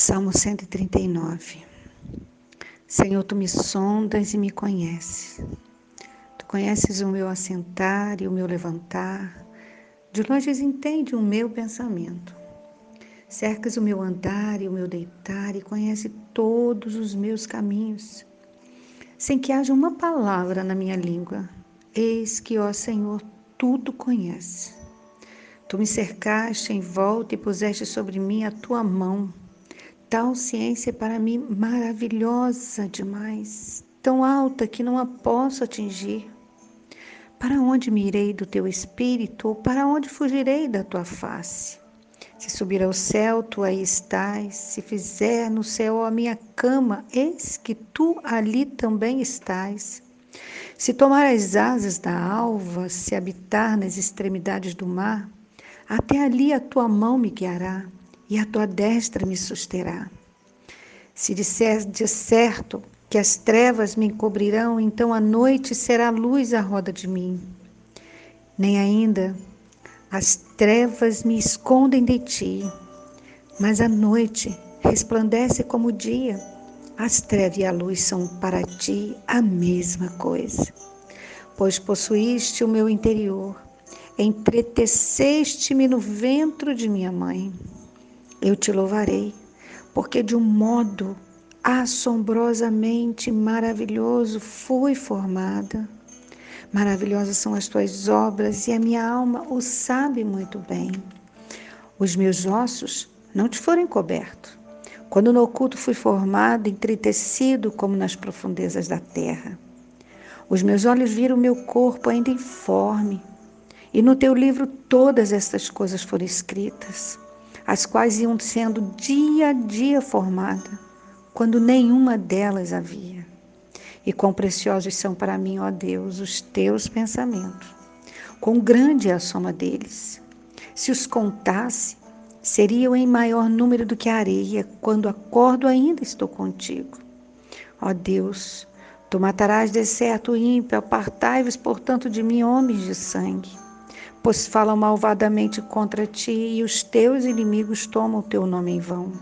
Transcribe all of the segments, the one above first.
Salmo 139. Senhor, tu me sondas e me conheces. Tu conheces o meu assentar e o meu levantar. De longe entende o meu pensamento. Cercas o meu andar e o meu deitar e conhece todos os meus caminhos. Sem que haja uma palavra na minha língua. Eis que, ó Senhor, tudo conhece. Tu me cercaste em volta e puseste sobre mim a tua mão. Tal ciência é para mim maravilhosa demais, tão alta que não a posso atingir. Para onde me irei do teu espírito, ou para onde fugirei da tua face? Se subir ao céu, tu aí estás, se fizer no céu a minha cama, eis que tu ali também estás. Se tomar as asas da alva, se habitar nas extremidades do mar, até ali a tua mão me guiará e a tua destra me susterá. Se disser de certo que as trevas me encobrirão, então a noite será luz à roda de mim. Nem ainda as trevas me escondem de ti, mas a noite resplandece como o dia. As trevas e a luz são para ti a mesma coisa. Pois possuíste o meu interior, entreteceste-me no ventre de minha mãe eu te louvarei, porque de um modo assombrosamente maravilhoso fui formada. Maravilhosas são as tuas obras e a minha alma o sabe muito bem. Os meus ossos não te foram cobertos. Quando no oculto fui formado, entretecido como nas profundezas da terra. Os meus olhos viram meu corpo ainda informe, e no teu livro todas estas coisas foram escritas as quais iam sendo dia a dia formadas, quando nenhuma delas havia. E quão preciosos são para mim, ó Deus, os teus pensamentos. Quão grande é a soma deles. Se os contasse, seriam em maior número do que a areia, quando acordo ainda estou contigo. Ó Deus, tu matarás de certo o ímpio, apartai-vos, portanto, de mim, homens de sangue pois falam malvadamente contra ti e os teus inimigos tomam o teu nome em vão.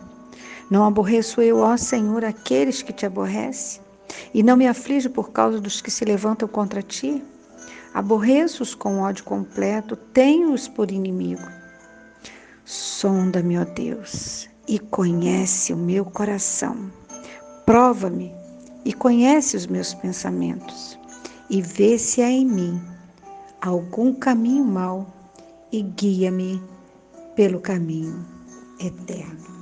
Não aborreço eu, ó Senhor, aqueles que te aborrecem, e não me aflijo por causa dos que se levantam contra ti? Aborreço-os com ódio completo, tenho-os por inimigo. Sonda-me, ó Deus, e conhece o meu coração. Prova-me e conhece os meus pensamentos, e vê se há em mim algum caminho mau e guia-me pelo caminho eterno.